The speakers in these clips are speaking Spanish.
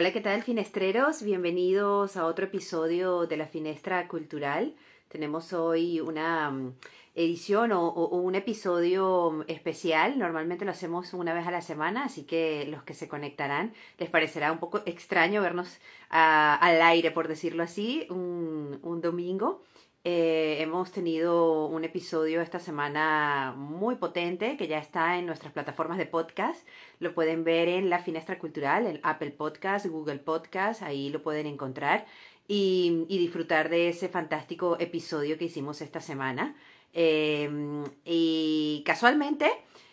Hola, ¿qué tal, finestreros? Bienvenidos a otro episodio de la Finestra Cultural. Tenemos hoy una mm, edición o, un episodio especial. Normalmente lo hacemos una vez a la semana, así que los que se conectarán les parecerá un poco extraño vernos al aire, por decirlo así, un domingo. Eh, hemos tenido un episodio esta semana muy potente que ya está en nuestras plataformas de podcast. Lo pueden ver en La Finestra Cultural, en Apple Podcast, Google Podcast, ahí lo pueden encontrar y, disfrutar de ese fantástico episodio que hicimos esta semana. Em, y casualmente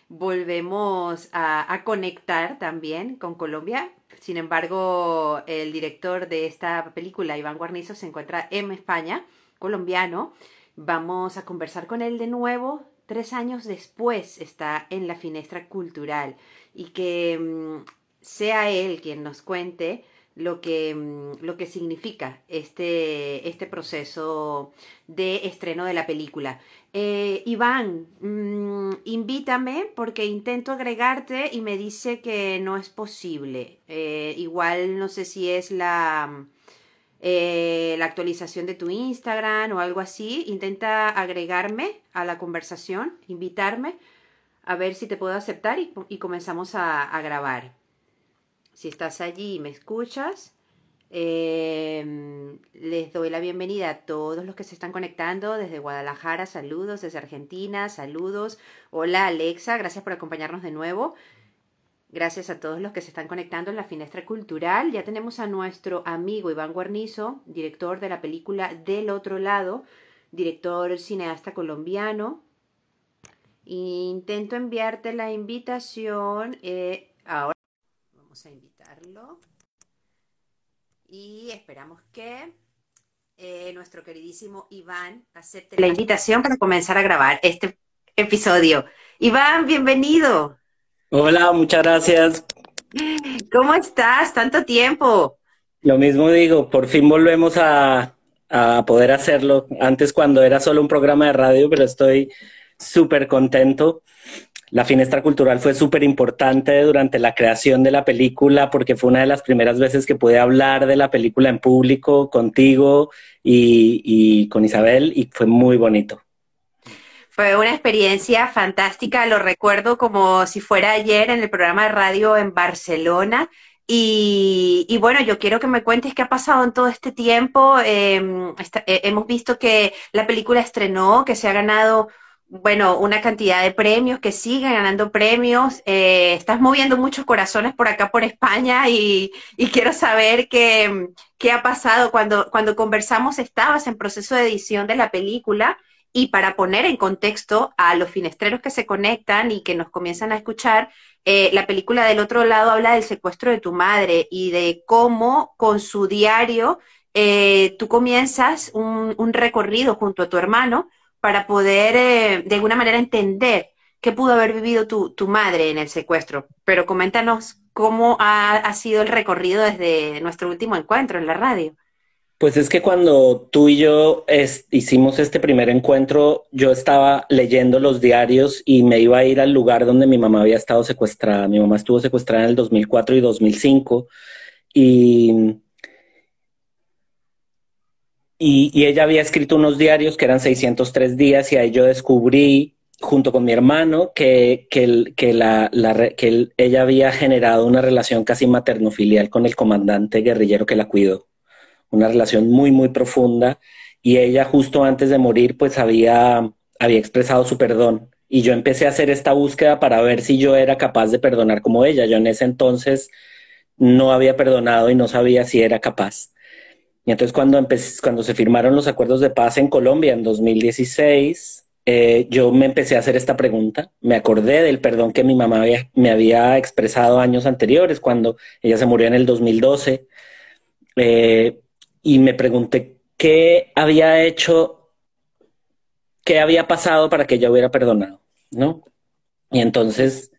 volvemos a, a conectar también con Colombia. Sin embargo, el director de esta película, Iván Guarnizo, se encuentra en España colombiano. Vamos a conversar con él de nuevo. Tres años después está en la finestra cultural y que mm, sea él quien nos cuente lo que, mm, lo que significa este, este proceso de estreno de la película. Eh, Iván, mm, invítame porque intento agregarte y me dice que no es posible. Eh, igual no sé si es la eh, la actualización de tu Instagram o algo así, intenta agregarme a la conversación, invitarme a ver si te puedo aceptar y, comenzamos a, grabar. Si estás allí y me escuchas, em, les doy la bienvenida a todos los que se están conectando desde Guadalajara, saludos, desde Argentina, saludos. Hola Alexa, gracias por acompañarnos de nuevo. Gracias a todos los que se están conectando en la Finestra Cultural. Ya tenemos a nuestro amigo Iván Guarnizo, director de la película Del Otro Lado, director cineasta colombiano. Intento enviarte la invitación. Eh, ahora vamos a invitarlo. Y esperamos que eh, nuestro queridísimo Iván acepte la invitación para comenzar a grabar este episodio. Iván, bienvenido. Hola, muchas gracias. ¿Cómo estás? Tanto tiempo. Lo mismo digo, por fin volvemos a, poder hacerlo. Antes cuando era solo un programa de radio, pero estoy súper contento. La finestra cultural fue súper importante durante la creación de la película porque fue una de las primeras veces que pude hablar de la película en público contigo y con Isabel y fue muy bonito. Fue una experiencia fantástica, lo recuerdo como si fuera ayer en el programa de radio en Barcelona. Y, bueno, yo quiero que me cuentes qué ha pasado en todo este tiempo. Em, eh, hemos visto que la película estrenó, que se ha ganado, bueno, una cantidad de premios, que sigue ganando premios. Eh, estás moviendo muchos corazones por acá, por España, y, quiero saber qué, qué ha pasado. Cuando, cuando conversamos, estabas en proceso de edición de la película. Y para poner en contexto a los finestreros que se conectan y que nos comienzan a escuchar, eh, la película del otro lado habla del secuestro de tu madre y de cómo con su diario eh, tú comienzas un, recorrido junto a tu hermano para poder eh, de alguna manera entender qué pudo haber vivido tu, madre en el secuestro. Pero coméntanos cómo ha sido el recorrido desde nuestro último encuentro en la radio. Pues es que cuando tú y yo hicimos este primer encuentro, yo estaba leyendo los diarios y me iba a ir al lugar donde mi mamá había estado secuestrada. Mi mamá estuvo secuestrada en el 2004 y 2005 y, y, ella había escrito unos diarios que eran 603 días y ahí yo descubrí junto con mi hermano que, que, que, la, que ella había generado una relación casi materno-filial con el comandante guerrillero que la cuidó una relación muy, muy profunda y ella justo antes de morir pues había, había expresado su perdón y yo empecé a hacer esta búsqueda para ver si yo era capaz de perdonar como ella. Yo en ese entonces no había perdonado y no sabía si era capaz. Y entonces cuando, cuando se firmaron los acuerdos de paz en Colombia en 2016, eh, yo me empecé a hacer esta pregunta. Me acordé del perdón que mi mamá me había expresado años anteriores, cuando ella se murió en el 2012. Eh, y me pregunté qué había hecho, qué había pasado para que ella hubiera perdonado, ¿no? Y entonces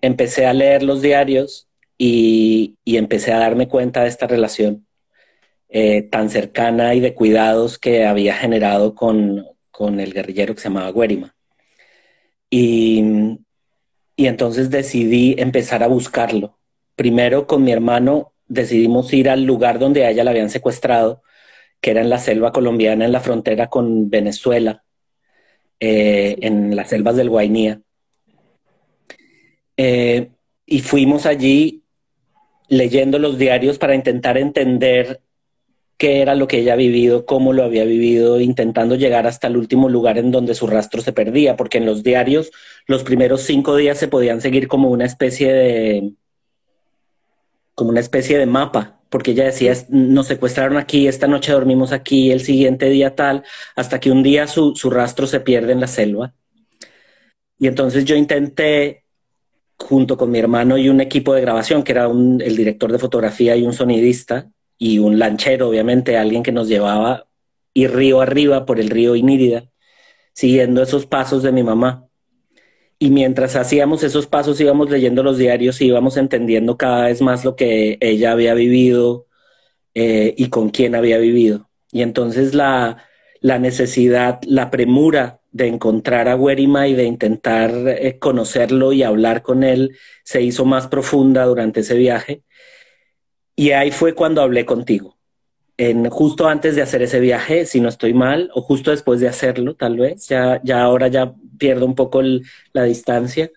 empecé a leer los diarios y, empecé a darme cuenta de esta relación eh, tan cercana y de cuidados que había generado con, el guerrillero que se llamaba Guerima. Y, y entonces decidí empezar a buscarlo. Primero con mi hermano decidimos ir al lugar donde a ella la habían secuestrado, que era en la selva colombiana, en la frontera con Venezuela, eh, en las selvas del Guainía. Eh, y fuimos allí leyendo los diarios para intentar entender qué era lo que ella había vivido, cómo lo había vivido, intentando llegar hasta el último lugar en donde su rastro se perdía, porque en los diarios los primeros cinco días se podían seguir como una especie de, como una especie de mapa, porque ella decía, nos secuestraron aquí, esta noche dormimos aquí, el siguiente día tal, hasta que un día su, su rastro se pierde en la selva. Y entonces yo intenté, junto con mi hermano y un equipo de grabación, que era el director de fotografía y un sonidista, y un lanchero, obviamente, alguien que nos llevaba ir río arriba por el río Inírida, siguiendo esos pasos de mi mamá. Y mientras hacíamos esos pasos íbamos leyendo los diarios y íbamos entendiendo cada vez más lo que ella había vivido eh, y con quién había vivido. Y entonces la, la necesidad, la premura de encontrar a Werima y de intentar eh, conocerlo y hablar con él se hizo más profunda durante ese viaje. Y ahí fue cuando hablé contigo. En, justo antes de hacer ese viaje, si no estoy mal, o justo después de hacerlo, tal vez. Ya, ya ahora ya pierdo un poco la distancia,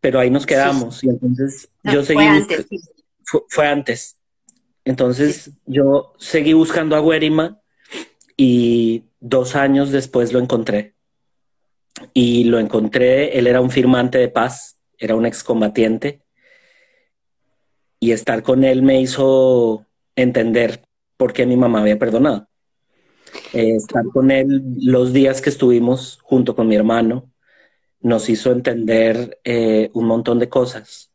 pero ahí nos quedamos. Y entonces yo seguí. Fue antes. Fue, antes. Entonces yo seguí buscando a Werima y dos años después lo encontré. Y lo encontré, él era un firmante de paz, era un excombatiente y estar con él me hizo entender por qué mi mamá había perdonado. Eh, estar con él los días que estuvimos junto con mi hermano nos hizo entender eh, un montón de cosas.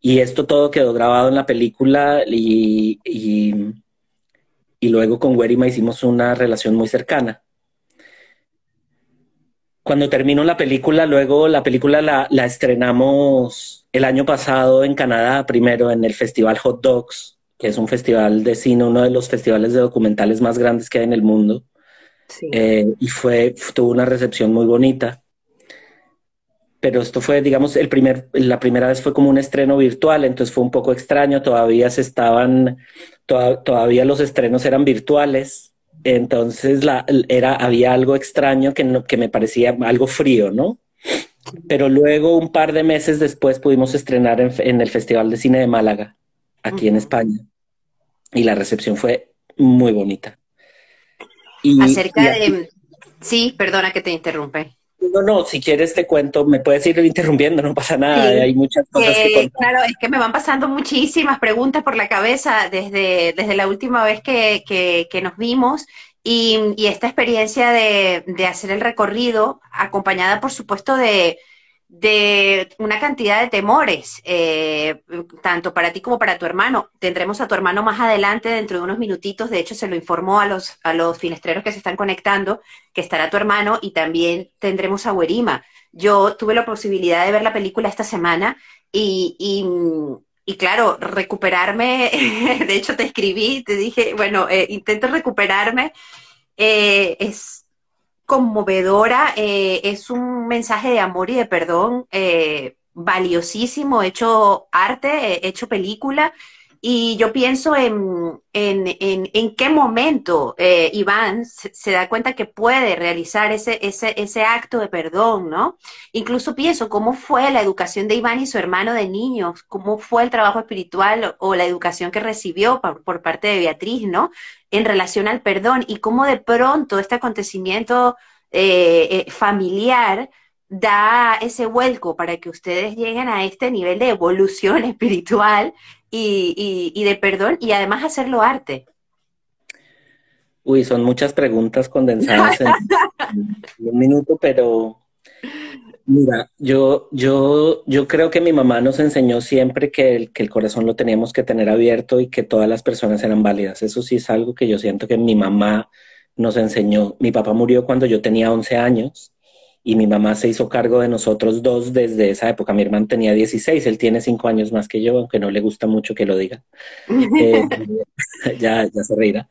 Y esto todo quedó grabado en la película y, y, luego con Werima hicimos una relación muy cercana. Cuando terminó la película, luego la película la, la estrenamos el año pasado en Canadá, primero en el Festival Hot Dogs, que es un festival de cine, uno de los festivales de documentales más grandes que hay en el mundo. Eh, y fue, tuvo una recepción muy bonita. Pero esto fue, digamos, el primer, la primera vez fue como un estreno virtual, entonces fue un poco extraño, todavía se estaban, todavía los estrenos eran virtuales, entonces la, era, había algo extraño que, que me parecía algo frío, ¿no? pero luego un par de meses después pudimos estrenar en, el Festival de Cine de Málaga, aquí en España, y la recepción fue muy bonita. Y, Acerca de... Sí, perdona que te interrumpe. No, no, si quieres te cuento, me puedes ir interrumpiendo, no pasa nada, hay muchas cosas que contar. Claro, es que me van pasando muchísimas preguntas por la cabeza desde, desde la última vez que, que nos vimos y, esta experiencia de, hacer el recorrido, acompañada por supuesto de, una cantidad de temores, eh, tanto para ti como para tu hermano. Tendremos a tu hermano más adelante, dentro de unos minutitos, de hecho se lo informó a los, a los finestreros que se están conectando, que estará tu hermano y también tendremos a Werima. Yo tuve la posibilidad de ver la película esta semana y, y claro, recuperarme, de hecho te escribí, te dije, bueno, eh, intento recuperarme, eh, es conmovedora, eh, es un mensaje de amor y de perdón valiosísimo, hecho arte, hecho película, y yo pienso en, en, qué momento eh, Iván se, da cuenta que puede realizar ese, ese, ese, acto de perdón, ¿no? Incluso pienso cómo fue la educación de Iván y su hermano de niños, cómo fue el trabajo espiritual o, la educación que recibió por, parte de Beatriz, ¿no? En relación al perdón y cómo de pronto este acontecimiento eh, eh, familiar da ese vuelco para que ustedes lleguen a este nivel de evolución espiritual y, de perdón y además hacerlo arte? Uy, son muchas preguntas condensadas en, un minuto, pero mira, yo, yo, yo creo que mi mamá nos enseñó siempre que el, que el corazón lo teníamos que tener abierto y que todas las personas eran válidas. Eso sí es algo que yo siento que mi mamá nos enseñó. Mi papá murió cuando yo tenía 11 años y mi mamá se hizo cargo de nosotros dos desde esa época. Mi hermano tenía 16, él tiene cinco años más que yo, aunque no le gusta mucho que lo diga. Eh, ya, ya se reirá.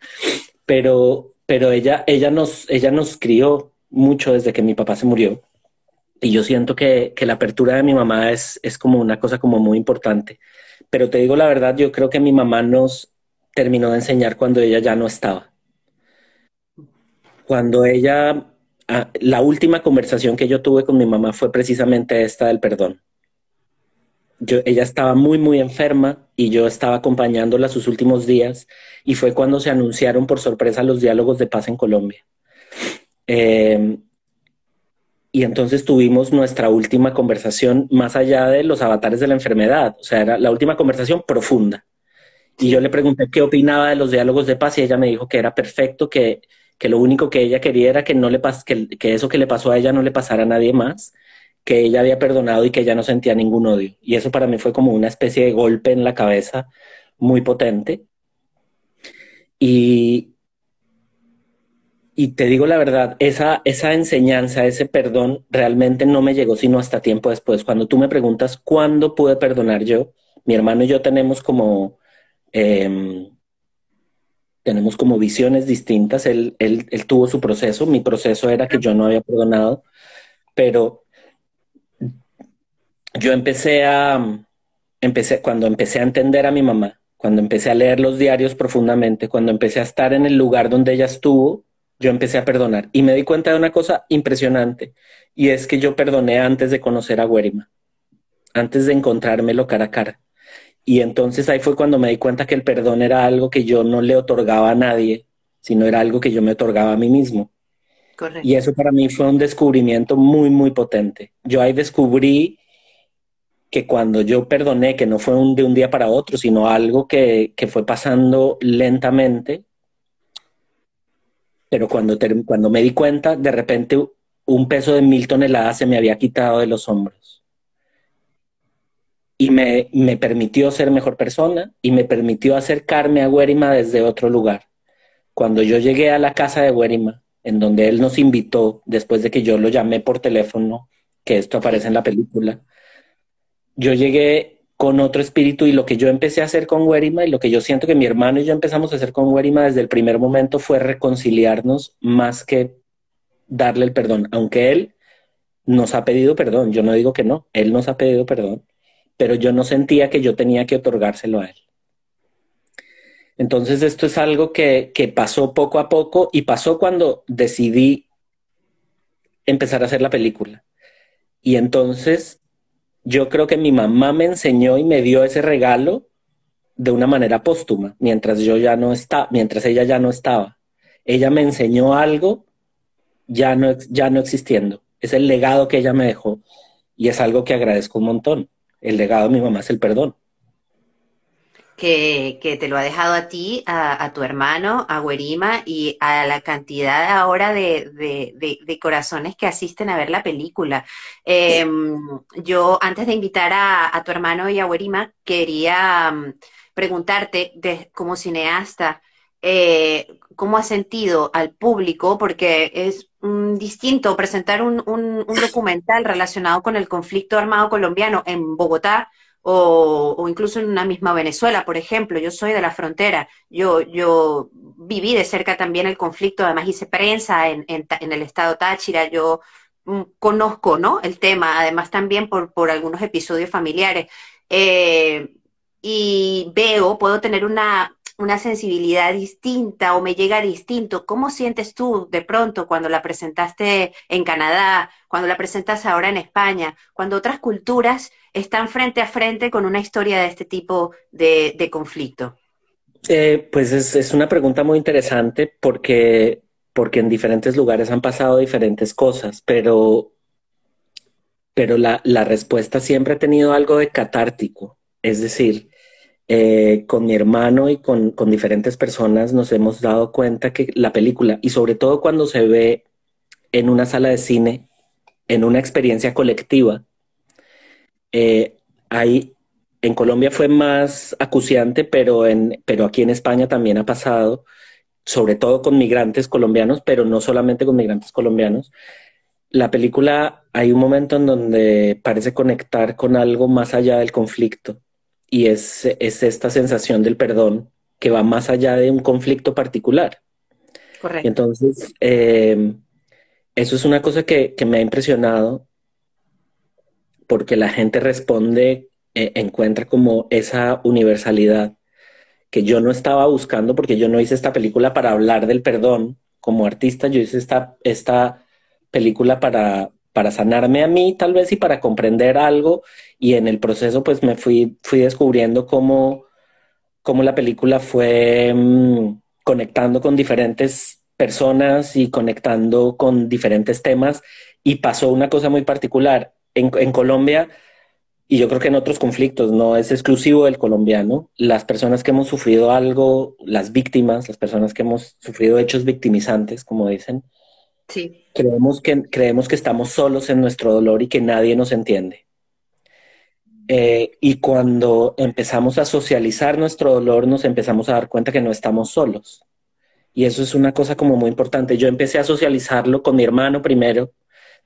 Pero, pero ella, ella, nos, ella nos crió mucho desde que mi papá se murió. Y yo siento que, que la apertura de mi mamá es, es como una cosa como muy importante. pero te digo la verdad, yo creo que mi mamá nos terminó de enseñar cuando ella ya no estaba. Cuando ella, ah, la última conversación que yo tuve con mi mamá fue precisamente esta del perdón. Ella estaba muy, muy enferma y yo estaba acompañándola sus últimos días y fue cuando se anunciaron por sorpresa los diálogos de paz en Colombia. Eh, y entonces tuvimos nuestra última conversación más allá de los avatares de la enfermedad, o sea, era la última conversación profunda. Y yo le pregunté qué opinaba de los diálogos de paz y ella me dijo que era perfecto, que, que lo único que ella quería era que, no le que, que eso que le pasó a ella no le pasara a nadie más, que ella había perdonado y que ella no sentía ningún odio. Y eso para mí fue como una especie de golpe en la cabeza muy potente. Y, y te digo la verdad, esa, esa enseñanza, ese perdón, realmente no me llegó sino hasta tiempo después. Cuando tú me preguntas cuándo pude perdonar yo, mi hermano y yo tenemos como, em, tenemos como visiones distintas. Él, él, él tuvo su proceso, mi proceso era que yo no había perdonado, pero yo empecé a, empecé, cuando empecé a entender a mi mamá, cuando empecé a leer los diarios profundamente, cuando empecé a estar en el lugar donde ella estuvo, yo empecé a perdonar y me di cuenta de una cosa impresionante y es que yo perdoné antes de conocer a Guerima, antes de encontrármelo cara a cara. Y entonces ahí fue cuando me di cuenta que el perdón era algo que yo no le otorgaba a nadie, sino era algo que yo me otorgaba a mí mismo. Y eso para mí fue un descubrimiento muy, muy potente. Yo ahí descubrí que cuando yo perdoné, que no fue un, de un día para otro, sino algo que, que fue pasando lentamente, pero cuando, cuando me di cuenta, de repente un peso de mil toneladas se me había quitado de los hombros. Y me, me permitió ser mejor persona y me permitió acercarme a Guerima desde otro lugar. Cuando yo llegué a la casa de Guerima, en donde él nos invitó, después de que yo lo llamé por teléfono, que esto aparece en la película, yo llegué con otro espíritu y lo que yo empecé a hacer con Werima y lo que yo siento que mi hermano y yo empezamos a hacer con Werima desde el primer momento fue reconciliarnos más que darle el perdón, aunque él nos ha pedido perdón, yo no digo que no, él nos ha pedido perdón, pero yo no sentía que yo tenía que otorgárselo a él. Entonces esto es algo que, que pasó poco a poco y pasó cuando decidí empezar a hacer la película. Y entonces yo creo que mi mamá me enseñó y me dio ese regalo de una manera póstuma, mientras yo ya no estaba, mientras ella ya no estaba. Ella me enseñó algo ya no, ya no existiendo. Es el legado que ella me dejó y es algo que agradezco un montón. El legado de mi mamá es el perdón que, te lo ha dejado a ti, a, tu hermano, a Guerima y a la cantidad ahora de, corazones que asisten a ver la película. Em, yo, antes de invitar a, tu hermano y a Guerima, quería mm, preguntarte, como cineasta, eh, cómo ha sentido al público, porque es mm, distinto presentar un, un, documental relacionado con el conflicto armado colombiano en Bogotá o, incluso en una misma Venezuela, por ejemplo. Yo soy de la frontera, yo, yo viví de cerca también el conflicto, además hice prensa en, en, el estado Táchira, yo mm, conozco ¿no? el tema, además también por, por algunos episodios familiares. Eh, y veo, puedo tener una, una sensibilidad distinta o me llega distinto. ¿Cómo sientes tú de pronto cuando la presentaste en Canadá, cuando la presentas ahora en España, cuando otras culturas están frente a frente con una historia de este tipo de, conflicto? Eh, pues es, una pregunta muy interesante porque, porque en diferentes lugares han pasado diferentes cosas, pero, pero la, la respuesta siempre ha tenido algo de catártico. Es decir, eh, con mi hermano y con, con, diferentes personas nos hemos dado cuenta que la película, y sobre todo cuando se ve en una sala de cine, en una experiencia colectiva, eh, en Colombia fue más acuciante, pero, en, pero aquí en España también ha pasado, sobre todo con migrantes colombianos, pero no solamente con migrantes colombianos. La película hay un momento en donde parece conectar con algo más allá del conflicto y es, esta sensación del perdón que va más allá de un conflicto particular. Correcto. entonces, eh, eso es una cosa que, me ha impresionado porque la gente responde eh, encuentra como esa universalidad que yo no estaba buscando porque yo no hice esta película para hablar del perdón como artista, yo hice esta, esta película para, para sanarme a mí tal vez y para comprender algo y en el proceso pues me fui, fui descubriendo cómo, cómo la película fue mm, conectando con diferentes personas y conectando con diferentes temas y pasó una cosa muy particular. En, en Colombia y yo creo que en otros conflictos, no es exclusivo del colombiano, las personas que hemos sufrido algo, las víctimas, las personas que hemos sufrido hechos victimizantes, como dicen, sí. creemos, que, creemos que estamos solos en nuestro dolor y que nadie nos entiende. Eh, y cuando empezamos a socializar nuestro dolor, nos empezamos a dar cuenta que no estamos solos. Y eso es una cosa como muy importante. Yo empecé a socializarlo con mi hermano primero,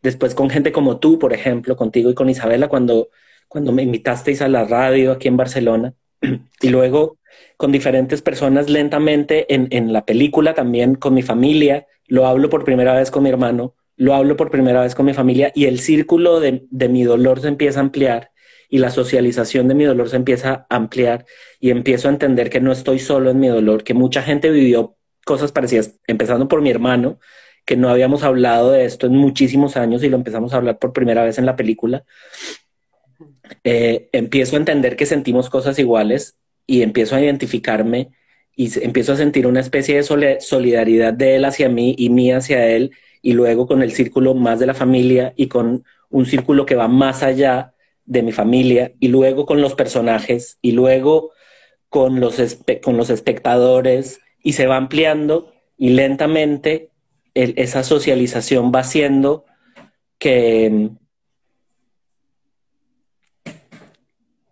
después con gente como tú, por ejemplo, contigo y con Isabela, cuando cuando me invitasteis a la radio aquí en Barcelona y luego con diferentes personas lentamente en, en, la película también con mi familia, lo hablo por primera vez con mi hermano, lo hablo por primera vez con mi familia y el círculo de, de mi dolor se empieza a ampliar y la socialización de mi dolor se empieza a ampliar y empiezo a entender que no estoy solo en mi dolor, que mucha gente vivió cosas parecidas, empezando por mi hermano, que no habíamos hablado de esto en muchísimos años y lo empezamos a hablar por primera vez en la película. Eh, empiezo a entender que sentimos cosas iguales y empiezo a identificarme y empiezo a sentir una especie de solidaridad de él hacia mí y mí hacia él y luego con el círculo más de la familia y con un círculo que va más allá de mi familia y luego con los personajes y luego con los, con los espectadores y se va ampliando y lentamente esa socialización va haciendo que,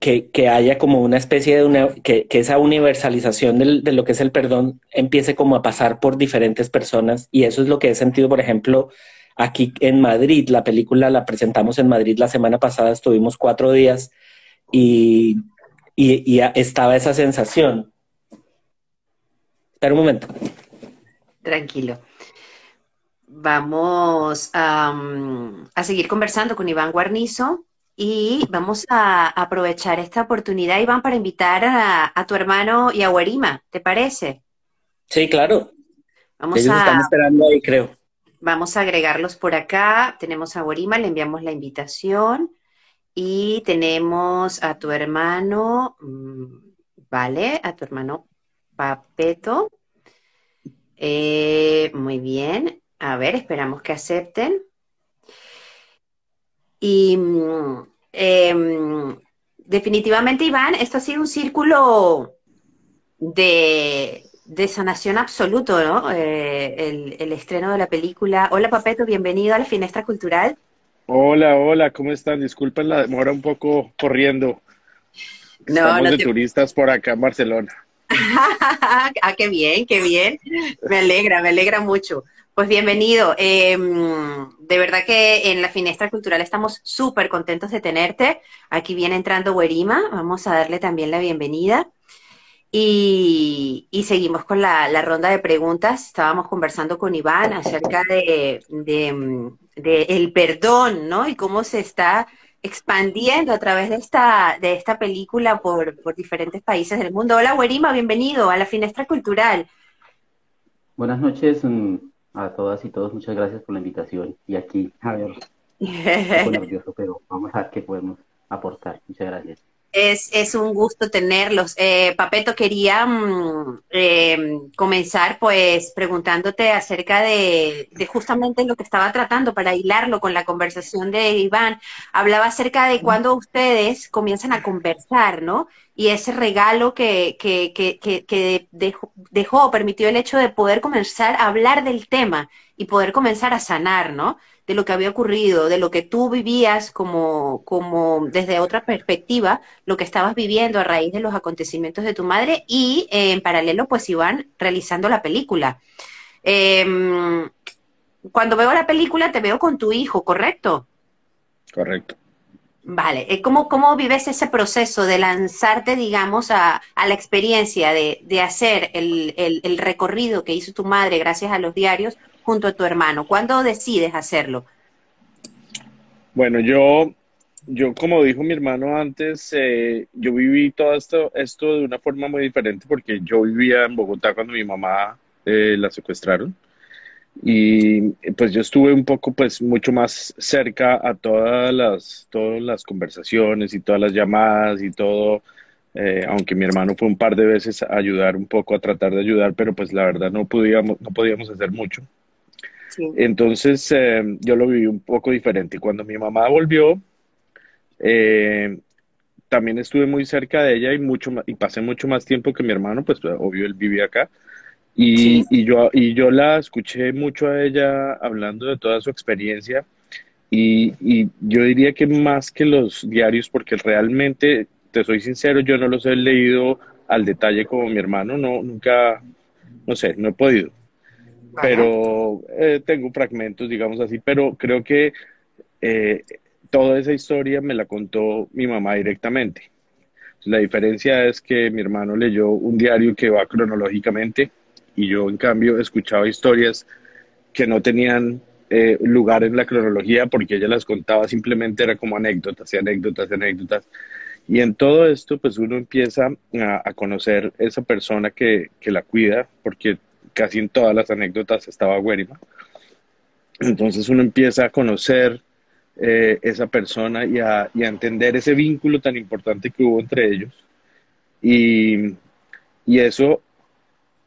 que, haya como una especie de una, que, esa universalización de lo que es el perdón empiece como a pasar por diferentes personas y eso es lo que he sentido, por ejemplo, aquí en Madrid. La película la presentamos en Madrid la semana pasada, estuvimos cuatro días y, y, estaba esa sensación. Espera un momento. Tranquilo. Vamos a seguir conversando con Iván Guarnizo, y vamos a aprovechar esta oportunidad, Iván, para invitar a, tu hermano y a Guarima, ¿te parece? Sí, claro. Vamos Ellos a, están esperando ahí, creo. Vamos a agregarlos por acá. Tenemos a Guarima, le enviamos la invitación. Y tenemos a tu hermano, mm, ¿vale? A tu hermano Papeto. Eh, muy bien. A ver, esperamos que acepten. Y em, definitivamente, Iván, esto ha sido un círculo de, sanación absoluto, ¿no? Eh, el, estreno de la película. Hola, Papeto, bienvenido a la Finestra Cultural. Hola, hola, ¿cómo están? Disculpen la demora un poco corriendo. No, Estamos de turistas por acá en Barcelona. ah, qué bien, qué bien. Me alegra, me alegra mucho. Pues bienvenido. Em, de verdad que en la Finestra Cultural estamos súper contentos de tenerte. Aquí viene entrando Guerima, vamos a darle también la bienvenida. Y, seguimos con la, ronda de preguntas. Estábamos conversando con Iván acerca de, el perdón, ¿no? Y cómo se está expandiendo a través de esta, de esta película por, por diferentes países del mundo. Hola, Guerima, bienvenido a la Finestra Cultural. Buenas noches. A todas y todos, muchas gracias por la invitación. Y aquí, a ver, un poco nervioso, pero vamos a ver qué podemos aportar. Muchas gracias. Es, es un gusto tenerlos. Eh, Papeto, quería mm, eh, comenzar pues preguntándote acerca de, de, justamente lo que estaba tratando para hilarlo con la conversación de Iván. Hablaba acerca de cuando ustedes comienzan a conversar, ¿no? y ese regalo que, que, que, que dejó, dejó, permitió el hecho de poder comenzar a hablar del tema y poder comenzar a sanar, ¿no? De lo que había ocurrido, de lo que tú vivías como, como desde otra perspectiva, lo que estabas viviendo a raíz de los acontecimientos de tu madre y eh, en paralelo pues iban realizando la película. Em, cuando veo la película te veo con tu hijo, ¿correcto? Correcto. Vale, eh, ¿cómo, cómo vives ese proceso de lanzarte, digamos, a, a la experiencia de, de hacer el, el, recorrido que hizo tu madre gracias a los diarios junto a tu hermano? ¿Cuándo decides hacerlo? Bueno, yo yo como dijo mi hermano antes, eh, yo viví todo esto, esto de una forma muy diferente porque yo vivía en Bogotá cuando mi mamá eh, la secuestraron y pues yo estuve un poco pues mucho más cerca a todas las todas las conversaciones y todas las llamadas y todo eh, aunque mi hermano fue un par de veces a ayudar un poco a tratar de ayudar pero pues la verdad no podíamos no podíamos hacer mucho entonces eh, yo lo viví un poco diferente. Y cuando mi mamá volvió eh, también estuve muy cerca de ella y mucho y pasé mucho más tiempo que mi hermano pues obvio él vivía acá. Y, yo, y yo la escuché mucho a ella hablando de toda su experiencia. Y, y, yo diría que más que los diarios, porque realmente, te soy sincero, yo no los he leído al detalle como mi hermano, no, nunca, no sé, no he podido. Pero eh, tengo fragmentos, digamos así, pero creo que eh, toda esa historia me la contó mi mamá directamente. La diferencia es que mi hermano leyó un diario que va cronológicamente y yo en cambio escuchaba historias que no tenían eh, lugar en la cronología porque ella las contaba simplemente era como anécdotas y anécdotas y anécdotas. Y en todo esto, pues uno empieza a, conocer esa persona que, la cuida, porque casi en todas las anécdotas estaba Guerima. Entonces uno empieza a conocer eh, esa persona y a, y a, entender ese vínculo tan importante que hubo entre ellos. Y, y eso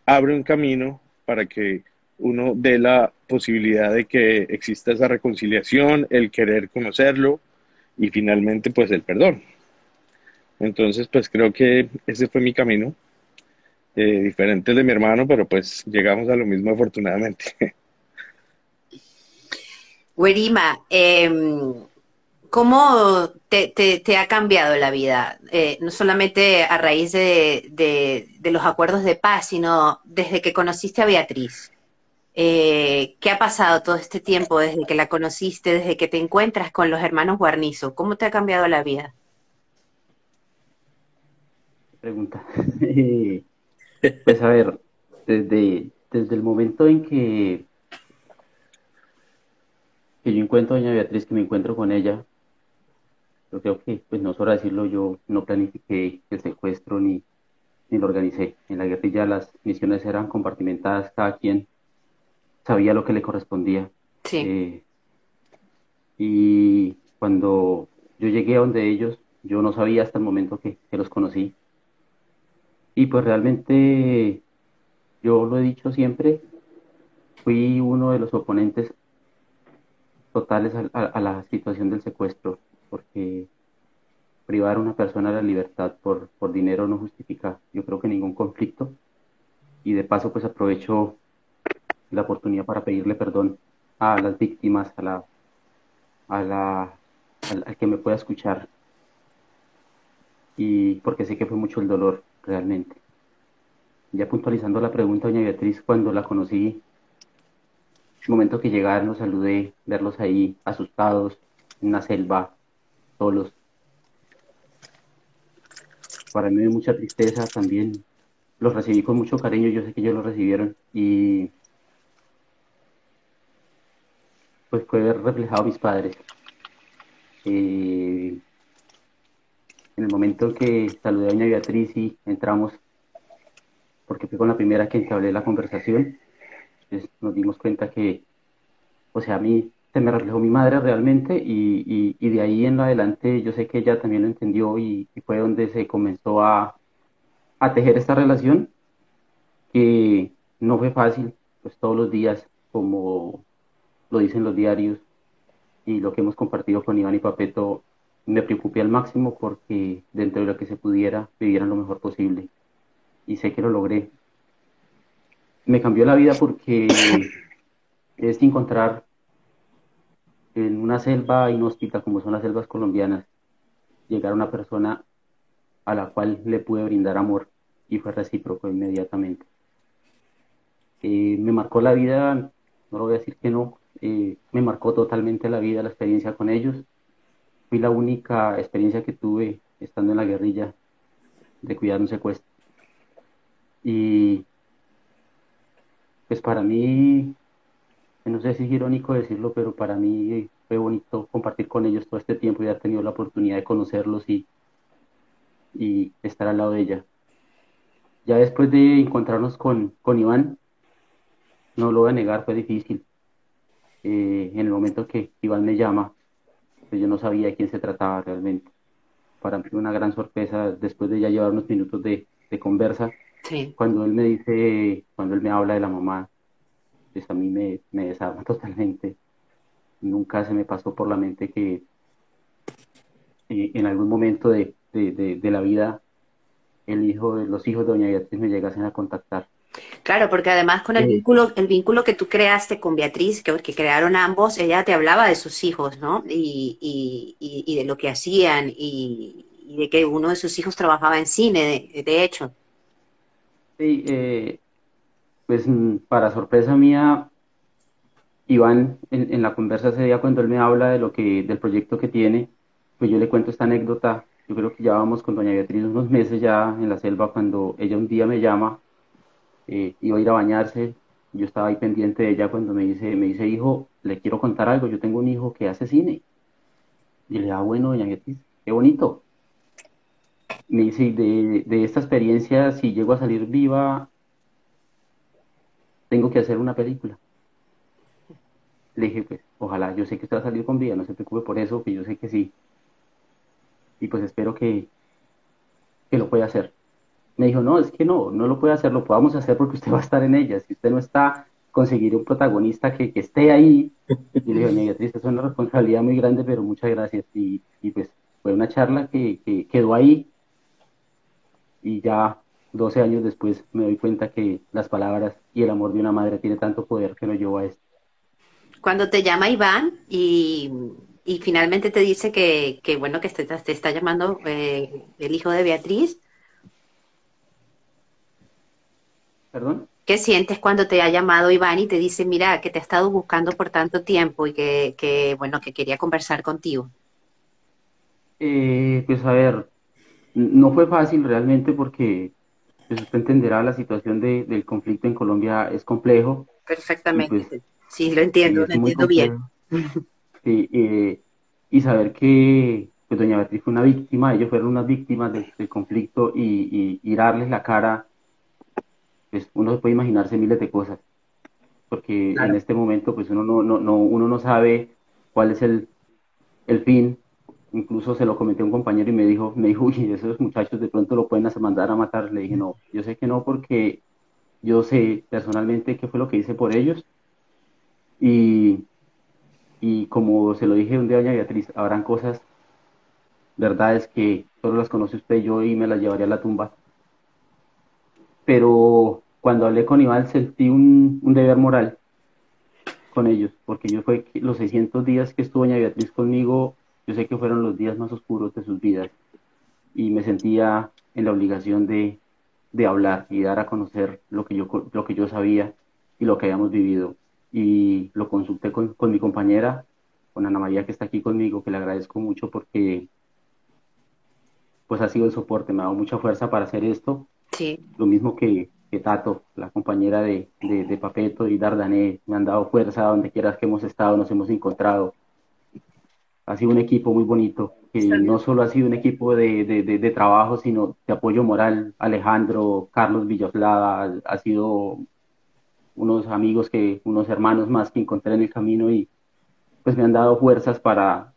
abre un camino para que uno dé la posibilidad de que exista esa reconciliación, el querer conocerlo y finalmente pues el perdón. Entonces pues creo que ese fue mi camino, eh, diferente de mi hermano, pero pues llegamos a lo mismo afortunadamente. Werima, em, ¿Cómo te, te, ha cambiado la vida? Eh, no solamente a raíz de, de, los acuerdos de paz, sino desde que conociste a Beatriz. Eh, ¿Qué ha pasado todo este tiempo desde que la conociste, desde que te encuentras con los hermanos Guarnizo? ¿Cómo te ha cambiado la vida? Pregunta. pues a ver, desde, desde el momento en que, que yo encuentro a doña Beatriz, que me encuentro con ella, yo creo que, pues no sobra decirlo, yo no planifiqué el secuestro ni, ni lo organicé. En la guerrilla las misiones eran compartimentadas, cada quien sabía lo que le correspondía. Sí. Eh, y cuando yo llegué a donde ellos, yo no sabía hasta el momento que, que los conocí. Y pues realmente, yo lo he dicho siempre, fui uno de los oponentes totales a la situación del secuestro porque privar a una persona de la libertad por, por dinero no justifica, yo creo que ningún conflicto. Y de paso, pues aprovecho la oportunidad para pedirle perdón a las víctimas, a la, a la, al, que me pueda escuchar. Y porque sé que fue mucho el dolor, realmente. Ya puntualizando la pregunta, doña Beatriz, cuando la conocí, el momento que llegaron, los saludé, verlos ahí asustados, en una selva, solos. Para mí mucha tristeza también. Los recibí con mucho cariño, yo sé que ellos lo recibieron y pues fue ver reflejado a mis padres. Eh, en el momento en que saludé a doña Beatriz y entramos, porque fue con la primera que hablé la conversación, pues nos dimos cuenta que, o sea, a mí se me reflejó mi madre realmente y, y, de ahí en adelante yo sé que ella también lo entendió y, fue donde se comenzó a, a, tejer esta relación que no fue fácil, pues todos los días, como lo dicen los diarios y lo que hemos compartido con Iván y Papeto, me preocupé al máximo porque dentro de lo que se pudiera vivieran lo mejor posible y sé que lo logré. Me cambió la vida porque es encontrar en una selva inhóspita como son las selvas colombianas, llegar a una persona a la cual le pude brindar amor y fue recíproco inmediatamente. Eh, me marcó la vida, no lo voy a decir que no, eh, me marcó totalmente la vida, la experiencia con ellos. Fui la única experiencia que tuve estando en la guerrilla de cuidar un secuestro. Y pues para mí no sé si es irónico decirlo, pero para mí fue bonito compartir con ellos todo este tiempo y haber tenido la oportunidad de conocerlos y, y estar al lado de ella. Ya después de encontrarnos con, con Iván, no lo voy a negar, fue difícil. Eh, en el momento que Iván me llama, pues yo no sabía de quién se trataba realmente. Para mí fue una gran sorpresa después de ya llevar unos minutos de, de conversa. Cuando él me dice, cuando él me habla de la mamá, pues a mí me, me desarma totalmente nunca se me pasó por la mente que eh, en algún momento de, la vida el hijo de los hijos de doña Beatriz me llegasen a contactar. Claro, porque además con el vínculo, el vínculo que tú creaste con Beatriz, que, que crearon ambos, ella te hablaba de sus hijos, ¿no? Y, de lo que hacían y, de que uno de sus hijos trabajaba en cine, de, hecho. Sí, eh, pues mm, para sorpresa mía, Iván, en, la conversa ese día, cuando él me habla de lo que, del proyecto que tiene, pues yo le cuento esta anécdota. Yo creo que ya vamos con doña Beatriz unos meses ya en la selva cuando ella un día me llama, eh, iba a ir a bañarse, yo estaba ahí pendiente de ella cuando me dice, me dice, hijo, le quiero contar algo, yo tengo un hijo que hace cine. Y le da, ah, bueno, doña Beatriz, qué bonito. Me dice, de, de esta experiencia, si llego a salir viva, tengo que hacer una película le dije, pues, ojalá, yo sé que usted va a salir con vida, no se preocupe por eso, que yo sé que sí. Y pues espero que, que lo pueda hacer. Me dijo, no, es que no, no lo puede hacer, lo podamos hacer porque usted va a estar en ella. Si usted no está, conseguir un protagonista que, esté ahí. Y le dije, Beatriz, es una responsabilidad muy grande, pero muchas gracias. Y, pues fue una charla que, que quedó ahí. Y ya 12 años después me doy cuenta que las palabras y el amor de una madre tiene tanto poder que lo llevó a esto. Cuando te llama Iván y, finalmente te dice que, bueno, que te, te está llamando eh, el hijo de Beatriz. ¿Perdón? ¿Qué sientes cuando te ha llamado Iván y te dice, mira, que te ha estado buscando por tanto tiempo y que, bueno, que quería conversar contigo? Eh, pues a ver, no fue fácil realmente porque pues, usted entenderá la situación del conflicto en Colombia es complejo. Perfectamente. Pues, Sí, lo entiendo, lo entiendo bien. Sí, eh, y saber que pues, doña Beatriz fue una víctima, ellos fueron unas víctimas del, conflicto y, y, darles la cara, pues uno puede imaginarse miles de cosas, porque en este momento pues uno no, no, no, uno no sabe cuál es el, el fin, incluso se lo comenté a un compañero y me dijo, me dijo, uy, esos muchachos de pronto lo pueden hacer mandar a matar, le dije, no, yo sé que no porque yo sé personalmente qué fue lo que hice por ellos y, y como se lo dije un día a doña Beatriz, habrán cosas, verdades que solo las conoce usted y yo y me las llevaría a la tumba. Pero cuando hablé con Iván sentí un, deber moral con ellos, porque yo fue los 600 días que estuvo doña Beatriz conmigo, yo sé que fueron los días más oscuros de sus vidas y me sentía en la obligación de, de hablar y dar a conocer lo que yo, lo que yo sabía y lo que habíamos vivido y lo consulté con, con, mi compañera, con Ana María que está aquí conmigo, que le agradezco mucho porque pues ha sido el soporte, me ha dado mucha fuerza para hacer esto. Sí. Lo mismo que, que Tato, la compañera de, de, Papeto y Dardané, me han dado fuerza donde quieras que hemos estado, nos hemos encontrado. Ha sido un equipo muy bonito, que no solo ha sido un equipo de, de, trabajo, sino de apoyo moral. Alejandro, Carlos Villoslada, ha sido unos amigos que, unos hermanos más que encontré en el camino y pues me han dado fuerzas para,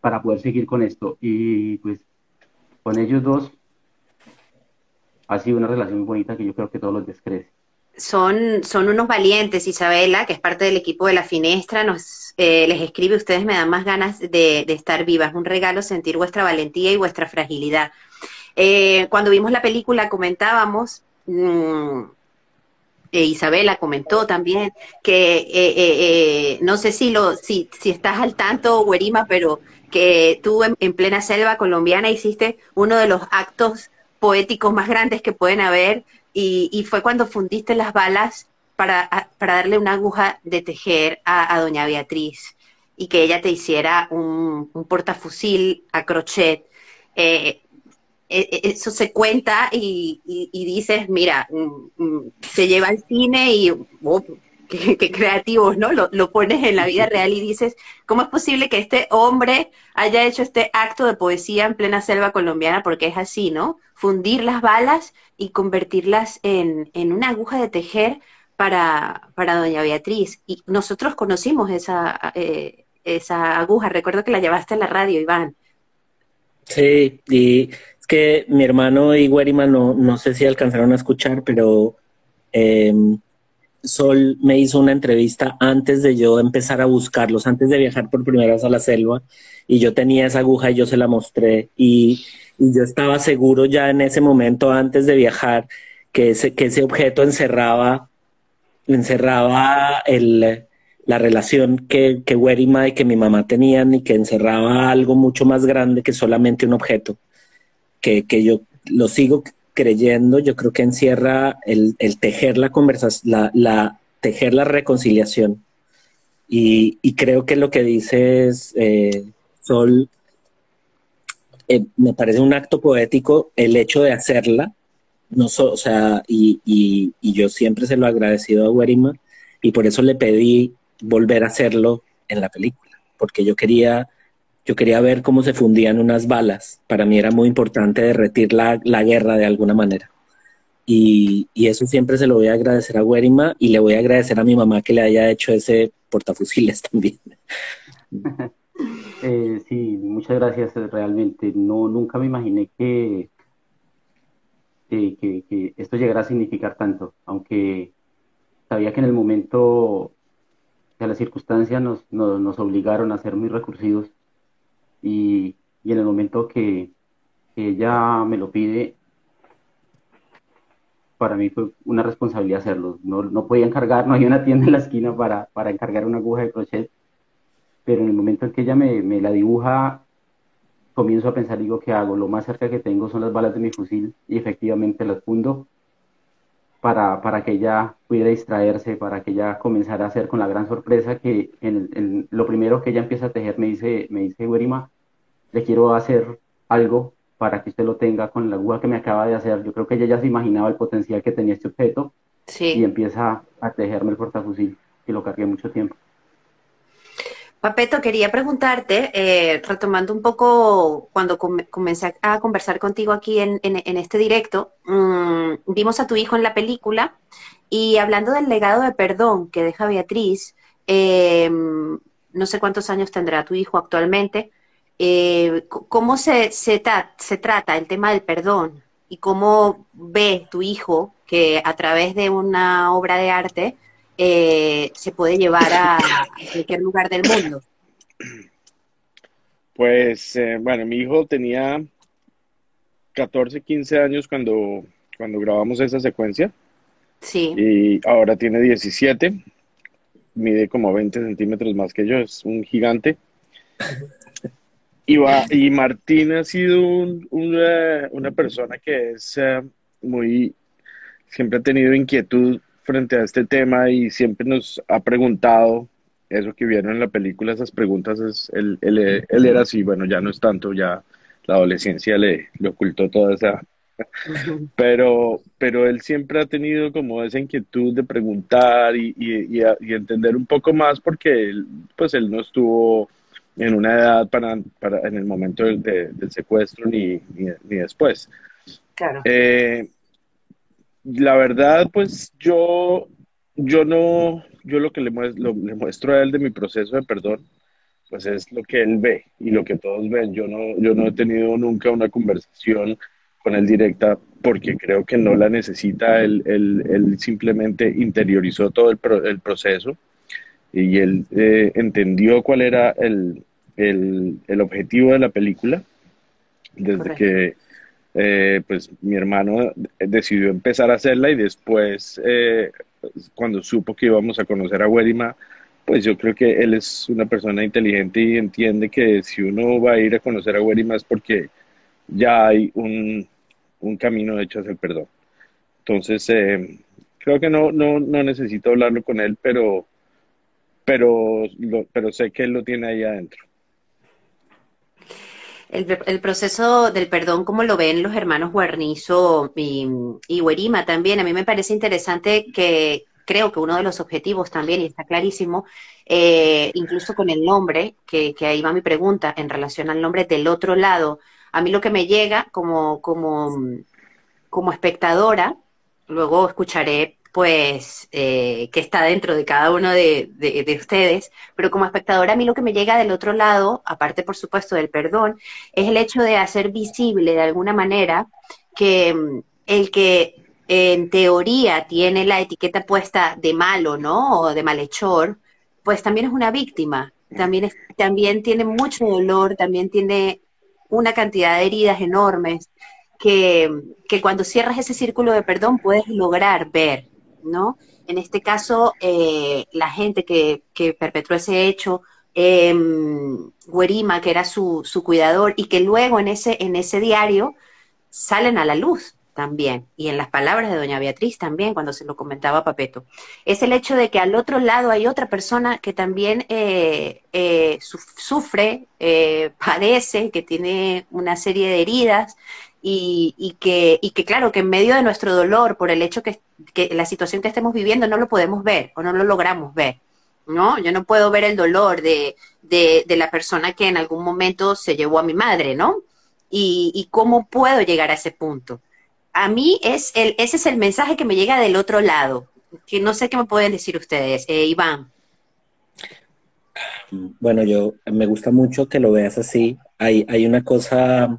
para poder seguir con esto. Y pues con ellos dos ha sido una relación muy bonita que yo creo que todos los descrece. Son, son unos valientes, Isabela, que es parte del equipo de la Finestra, nos eh, les escribe, ustedes me dan más ganas de, estar vivas, un regalo sentir vuestra valentía y vuestra fragilidad. Eh, cuando vimos la película comentábamos, mm, eh, Isabela comentó también que eh, eh, no sé si lo si, si estás al tanto, Guerima, pero que tú en, plena selva colombiana hiciste uno de los actos poéticos más grandes que pueden haber y, fue cuando fundiste las balas para, para, darle una aguja de tejer a, doña Beatriz y que ella te hiciera un, un portafusil a crochet. E, e, eso se cuenta y, dices, mira, mm, mm, se lleva al cine y oh, qué, creativos, ¿no? Lo, lo, pones en la vida real y dices, ¿cómo es posible que este hombre haya hecho este acto de poesía en plena selva colombiana? Porque es así, ¿no? Fundir las balas y convertirlas en, en una aguja de tejer para, para doña Beatriz. Y nosotros conocimos esa, eh, esa aguja, recuerdo que la llevaste a la radio, Iván. Sí, y es que mi hermano y Guerima no, no sé si alcanzaron a escuchar, pero... Eh, Sol me hizo una entrevista antes de yo empezar a buscarlos, antes de viajar por primera vez a la selva, y yo tenía esa aguja y yo se la mostré, y, yo estaba seguro ya en ese momento, antes de viajar, que ese, que ese objeto encerraba, encerraba el, la relación que, que Werima y que mi mamá tenían, y que encerraba algo mucho más grande que solamente un objeto, que, que yo lo sigo creyendo, yo creo que encierra el, tejer la conversación, la, tejer la reconciliación. Y, creo que lo que dices, eh, Sol, eh, me parece un acto poético el hecho de hacerla, no o sea, y, y, yo siempre se lo he agradecido a Werima y por eso le pedí volver a hacerlo en la película, porque yo quería yo quería ver cómo se fundían unas balas. Para mí era muy importante derretir la, guerra de alguna manera. Y, eso siempre se lo voy a agradecer a Werima y le voy a agradecer a mi mamá que le haya hecho ese portafusiles también. Eh, sí, muchas gracias realmente. No, nunca me imaginé que, que, esto llegara a significar tanto, aunque sabía que en el momento, que las circunstancias nos, nos obligaron a ser muy recursivos y, en el momento que, ella me lo pide, para mí fue una responsabilidad hacerlo. No, no podía encargar, no hay una tienda en la esquina para, para encargar una aguja de crochet, pero en el momento en que ella me, me, la dibuja, comienzo a pensar, digo, ¿qué hago? Lo más cerca que tengo son las balas de mi fusil y efectivamente las fundo para, para que ella pudiera distraerse, para que ella comenzara a hacer con la gran sorpresa que en, lo primero que ella empieza a tejer me dice, me dice, Werima, le quiero hacer algo para que usted lo tenga con la aguja que me acaba de hacer. Yo creo que ella ya se imaginaba el potencial que tenía este objeto y empieza a tejerme el portafusil y lo cargué mucho tiempo. Papeto, quería preguntarte, eh, retomando un poco cuando comencé a conversar contigo aquí en, este directo, mm, vimos a tu hijo en la película y hablando del legado de perdón que deja Beatriz, em, no sé cuántos años tendrá tu hijo actualmente, eh, ¿cómo se, se, se trata el tema del perdón y cómo ve tu hijo que a través de una obra de arte eh, se puede llevar a, cualquier lugar del mundo? Pues, eh, bueno, mi hijo tenía 14, 15 años cuando, cuando grabamos esa secuencia. Sí. Y ahora tiene 17. Mide como 20 centímetros más que yo, es un gigante. Y, va, y Martín ha sido una, una, persona que es eh, muy, siempre ha tenido inquietud frente a este tema y siempre nos ha preguntado eso que vieron en la película, esas preguntas, es, él, él, él era así, bueno, ya no es tanto, ya la adolescencia le, le ocultó toda esa... Pero, pero él siempre ha tenido como esa inquietud de preguntar y, y, y, entender un poco más porque él, pues él no estuvo en una edad para, para en el momento del, del secuestro ni, ni, ni, después. Claro. Eh, la verdad, pues yo, yo no, yo lo que le muestro, le muestro a él de mi proceso de perdón, pues es lo que él ve y lo que todos ven. Yo no, yo no he tenido nunca una conversación con él directa porque creo que no la necesita. Él, él, simplemente interiorizó todo el, el proceso y él eh, entendió cuál era el, el, el, objetivo de la película desde que eh, pues mi hermano decidió empezar a hacerla y después, eh, cuando supo que íbamos a conocer a Werima, pues yo creo que él es una persona inteligente y entiende que si uno va a ir a conocer a Werima es porque ya hay un, un camino hecho hacia el perdón. Entonces, creo que no, no, no necesito hablarlo con él, pero, pero, pero sé que él lo tiene ahí adentro el, proceso del perdón, como lo ven los hermanos Guarnizo y, y Huerima también. A mí me parece interesante que creo que uno de los objetivos también, y está clarísimo, eh, incluso con el nombre, que, que, ahí va mi pregunta en relación al nombre del otro lado, a mí lo que me llega como, como, como espectadora, luego escucharé pues eh, que está dentro de cada uno de, de, ustedes, pero como espectadora a mí lo que me llega del otro lado, aparte por supuesto del perdón, es el hecho de hacer visible de alguna manera que mm, el que en teoría tiene la etiqueta puesta de malo, ¿no? O de malhechor, pues también es una víctima, también, también tiene mucho dolor, también tiene una cantidad de heridas enormes que, que cuando cierras ese círculo de perdón puedes lograr ver, ¿no? En este caso, eh, la gente que, que, perpetró ese hecho, eh, Guerima, que era su, su, cuidador, y que luego en ese, en ese diario salen a la luz, también, y en las palabras de doña Beatriz también, cuando se lo comentaba a Papeto, es el hecho de que al otro lado hay otra persona que también eh, eh, sufre, eh, padece, que tiene una serie de heridas y, y, que, y que claro, que en medio de nuestro dolor, por el hecho que, que la situación que estemos viviendo, no lo podemos ver o no lo logramos ver. ¿no? Yo no puedo ver el dolor de, de, de la persona que en algún momento se llevó a mi madre, ¿no? Y, cómo puedo llegar a ese punto a mí es el, ese es el mensaje que me llega del otro lado, que no sé qué me pueden decir ustedes, eh, Iván. Bueno, yo me gusta mucho que lo veas así. Hay, hay una cosa,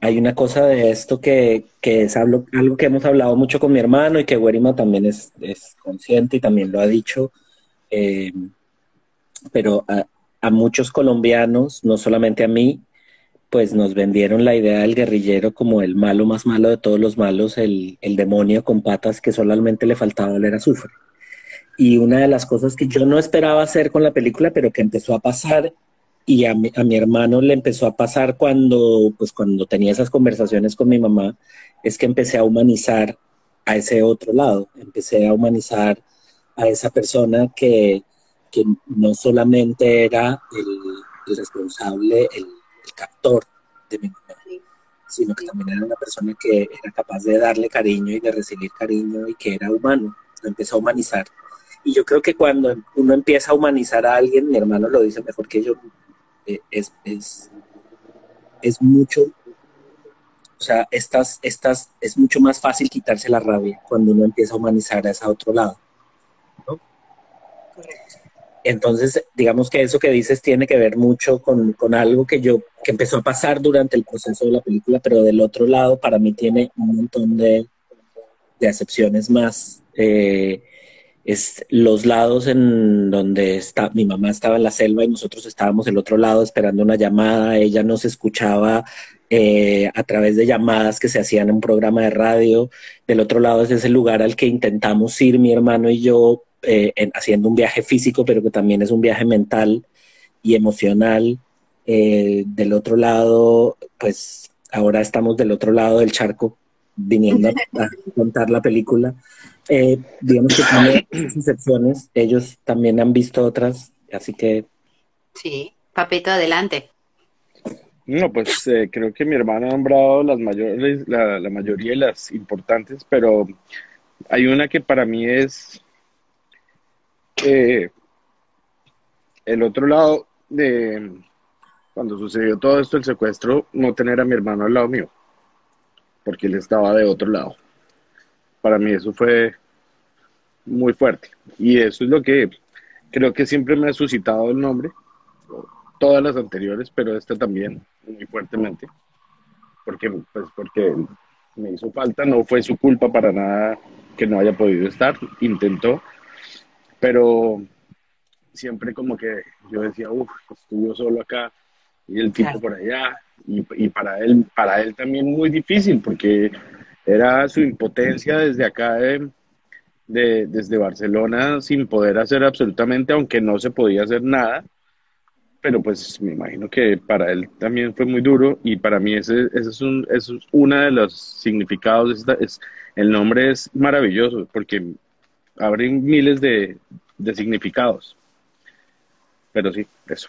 hay una cosa de esto que, que es algo, que hemos hablado mucho con mi hermano y que Werima también es, es consciente y también lo ha dicho. Eh, pero a, a muchos colombianos, no solamente a mí, pues nos vendieron la idea del guerrillero como el malo más malo de todos los malos, el, el demonio con patas que solamente le faltaba oler azufre. Y una de las cosas que yo no esperaba hacer con la película, pero que empezó a pasar y a mi, a mi, hermano le empezó a pasar cuando, pues cuando tenía esas conversaciones con mi mamá, es que empecé a humanizar a ese otro lado, empecé a humanizar a esa persona que, que no solamente era el, el responsable, el, el captor de mi mamá, sino que también era una persona que era capaz de darle cariño y de recibir cariño y que era humano, lo empezó a humanizar. Y yo creo que cuando uno empieza a humanizar a alguien, mi hermano lo dice mejor que yo, es, es, es mucho, o sea, estas, estas, es mucho más fácil quitarse la rabia cuando uno empieza a humanizar a ese otro lado. Entonces, digamos que eso que dices tiene que ver mucho con, con, algo que yo, que empezó a pasar durante el proceso de la película, pero del otro lado para mí tiene un montón de, de acepciones más. Eh, es los lados en donde está, mi mamá estaba en la selva y nosotros estábamos del otro lado esperando una llamada, ella nos escuchaba eh, a través de llamadas que se hacían en un programa de radio. Del otro lado es ese lugar al que intentamos ir mi hermano y yo eh, en, haciendo un viaje físico, pero que también es un viaje mental y emocional. Eh, del otro lado, pues ahora estamos del otro lado del charco viniendo a, a contar la película. Eh, digamos que tiene excepciones, ellos también han visto otras, así que... Sí, Papito, adelante. No, pues eh, creo que mi hermano ha nombrado las mayores, la, la mayoría de las importantes, pero hay una que para mí es eh, el otro lado de cuando sucedió todo esto, el secuestro, no tener a mi hermano al lado mío, porque él estaba de otro lado. Para mí eso fue muy fuerte. Y eso es lo que creo que siempre me ha suscitado el nombre, todas las anteriores, pero esta también muy fuertemente, porque, pues, porque me hizo falta, no fue su culpa para nada que no haya podido estar, intentó, pero siempre como que yo decía, uff, estuvo solo acá y el tipo claro. por allá, y, y, para él, para él también muy difícil, porque era su impotencia desde acá de, de, desde Barcelona sin poder hacer absolutamente, aunque no se podía hacer nada, pero pues me imagino que para él también fue muy duro y para mí ese, ese es, un, es uno de los significados, es, el nombre es maravilloso porque abren miles de, de significados. Pero sí, eso.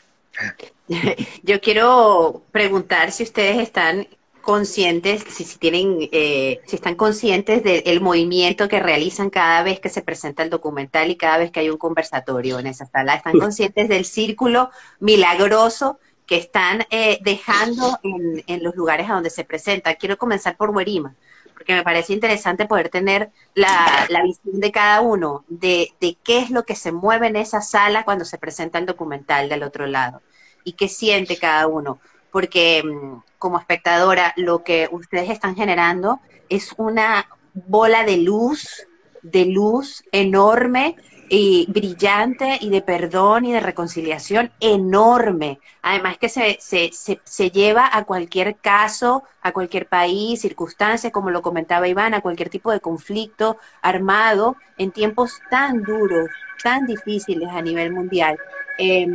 Yo quiero preguntar si ustedes están conscientes, si, si tienen, eh, si están conscientes del movimiento que realizan cada vez que se presenta el documental y cada vez que hay un conversatorio en esa sala. Están conscientes del círculo milagroso que están eh, dejando en, en, los lugares a donde se presenta. Quiero comenzar por Huerima, porque me parece interesante poder tener la, la visión de cada uno, de, de, qué es lo que se mueve en esa sala cuando se presenta el documental del otro lado y qué siente cada uno. Porque mm, como espectadora, lo que ustedes están generando es una bola de luz, de luz enorme y brillante y de perdón y de reconciliación enorme. Además que se, se, se, lleva a cualquier caso, a cualquier país, circunstancia, como lo comentaba Iván, a cualquier tipo de conflicto armado en tiempos tan duros, tan difíciles a nivel mundial. Eh,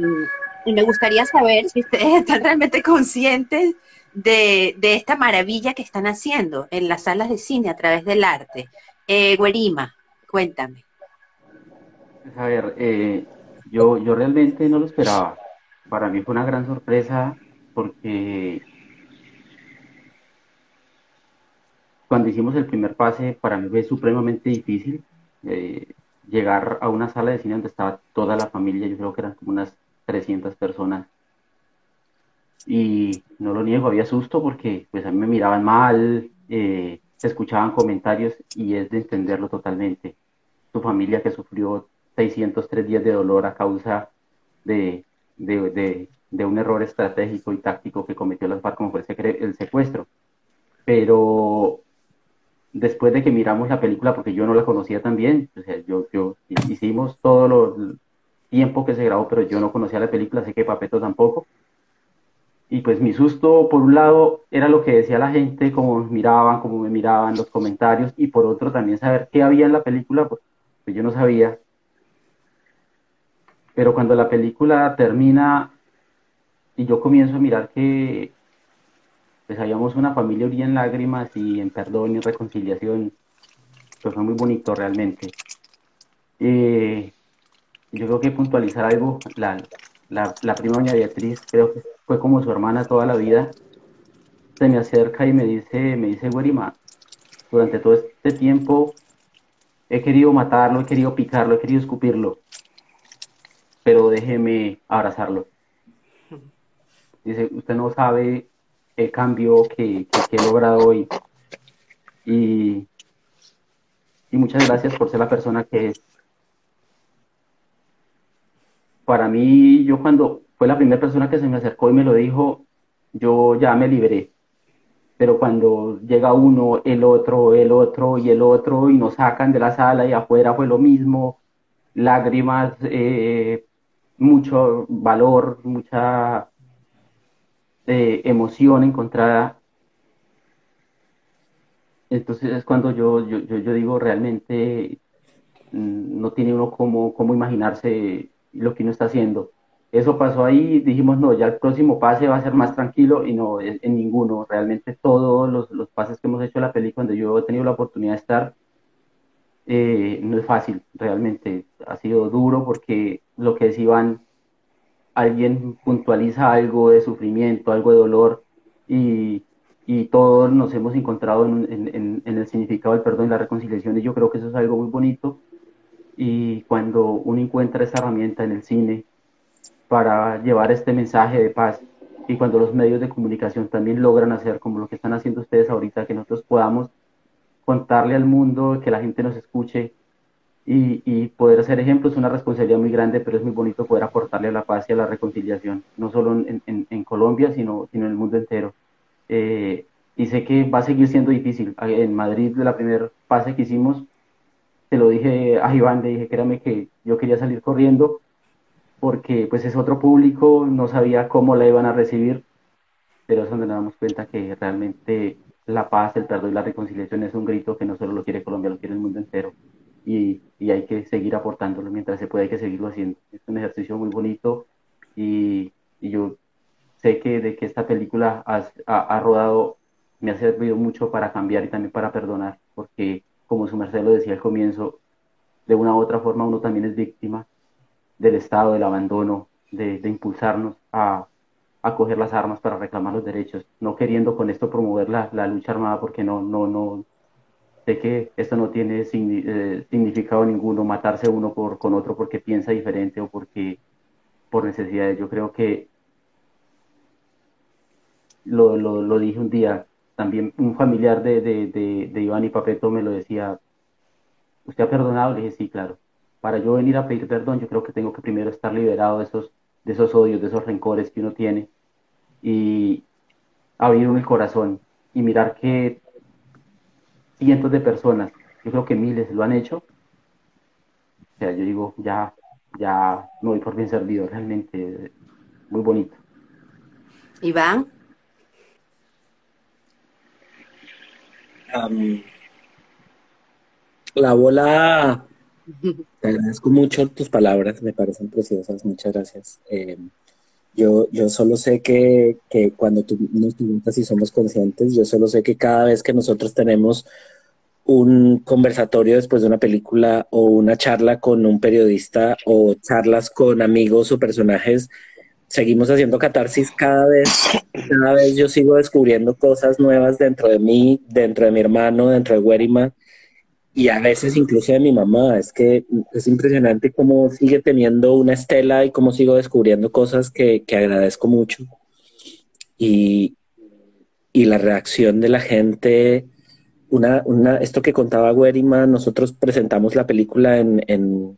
y me gustaría saber si ustedes están realmente conscientes de, de, esta maravilla que están haciendo en las salas de cine a través del arte. Eh, Guerima, cuéntame. A ver, eh, yo, yo realmente no lo esperaba. Para mí fue una gran sorpresa porque cuando hicimos el primer pase, para mí fue supremamente difícil eh, llegar a una sala de cine donde estaba toda la familia, yo creo que eran como unas 300 personas. Y no lo niego, había susto porque pues a mí me miraban mal, eh, se escuchaban comentarios y es de entenderlo totalmente. Tu familia que sufrió 603 días de dolor a causa de, de, de, un error estratégico y táctico que cometió las FARC, como fue el secuestro. Pero después de que miramos la película, porque yo no la conocía tan bien, yo, yo hicimos todo lo tiempo que se grabó, pero yo no conocía la película, sé que Papeto tampoco. Y pues mi susto, por un lado, era lo que decía la gente, como miraban, como me miraban, los comentarios, y por otro también saber qué había en la película, pues, pues yo no sabía pero cuando la película termina y yo comienzo a mirar que pues habíamos una familia orilla en lágrimas y en perdón y reconciliación, pues fue muy bonito realmente. Eh, yo creo que puntualizar algo, la, la, prima doña Beatriz, creo que fue como su hermana toda la vida, se me acerca y me dice, me dice, Guerima, durante todo este tiempo he querido matarlo, he querido picarlo, he querido escupirlo, pero déjeme abrazarlo. Dice, usted no sabe el cambio que, que, he logrado hoy. Y, y muchas gracias por ser la persona que es. Para mí, yo cuando fue la primera persona que se me acercó y me lo dijo, yo ya me liberé. Pero cuando llega uno, el otro, el otro y el otro y nos sacan de la sala y afuera fue lo mismo, lágrimas, eh, mucho valor, mucha eh, emoción encontrada. Entonces es cuando yo, yo, yo, digo realmente mm, no tiene uno cómo, cómo imaginarse lo que uno está haciendo. Eso pasó ahí, dijimos, no, ya el próximo pase va a ser más tranquilo y no, en, ninguno. Realmente todos los, los, pases que hemos hecho en la película, donde yo he tenido la oportunidad de estar, eh, no es fácil, realmente. Ha sido duro porque lo que decían, alguien puntualiza algo de sufrimiento, algo de dolor y, y todos nos hemos encontrado en, en, en, el significado del perdón y la reconciliación y yo creo que eso es algo muy bonito y cuando uno encuentra esa herramienta en el cine para llevar este mensaje de paz y cuando los medios de comunicación también logran hacer como lo que están haciendo ustedes ahorita, que nosotros podamos contarle al mundo, que la gente nos escuche y, poder hacer ejemplos es una responsabilidad muy grande, pero es muy bonito poder aportarle a la paz y a la reconciliación, no solo en, Colombia, sino, en el mundo entero. Eh, y sé que va a seguir siendo difícil. En Madrid, de la primera fase que hicimos, te lo dije a Iván, le dije, créame que yo quería salir corriendo, porque pues es otro público, no sabía cómo la iban a recibir, pero es donde nos damos cuenta que realmente la paz, el perdón y la reconciliación es un grito que no solo lo quiere Colombia, lo quiere el mundo entero. Y, y, hay que seguir aportándolo mientras se puede, hay que seguirlo haciendo. Es un ejercicio muy bonito y, y yo sé que de que esta película ha, rodado me ha servido mucho para cambiar y también para perdonar, porque como su merced lo decía al comienzo, de una u otra forma uno también es víctima del estado, del abandono, de, impulsarnos a, a coger las armas para reclamar los derechos, no queriendo con esto promover la, la lucha armada porque no, no, no, sé que esto no tiene eh, significado ninguno, matarse uno por, con otro porque piensa diferente o porque por necesidades. Yo creo que lo, lo, lo dije un día, también un familiar de, de, de, Iván y Papeto me lo decía, ¿usted ha perdonado? Le dije, sí, claro. Para yo venir a pedir perdón, yo creo que tengo que primero estar liberado de esos, de esos odios, de esos rencores que uno tiene y abrir el corazón y mirar que cientos de personas, yo creo que miles lo han hecho. O sea, yo digo, ya, ya no voy por bien servido, realmente muy bonito. Iván. La bola, te agradezco mucho tus palabras, me parecen preciosas, muchas gracias. Eh, yo, yo solo sé que, que cuando tú nos preguntas si somos conscientes, yo solo sé que cada vez que nosotros tenemos un conversatorio después de una película o una charla con un periodista o charlas con amigos o personajes, seguimos haciendo catarsis cada vez, cada vez yo sigo descubriendo cosas nuevas dentro de mí, dentro de mi hermano, dentro de Werima y a veces incluso de mi mamá. Es que es impresionante cómo sigue teniendo una estela y cómo sigo descubriendo cosas que, que agradezco mucho. Y, y, la reacción de la gente, una, una, esto que contaba Werima, nosotros presentamos la película en, en,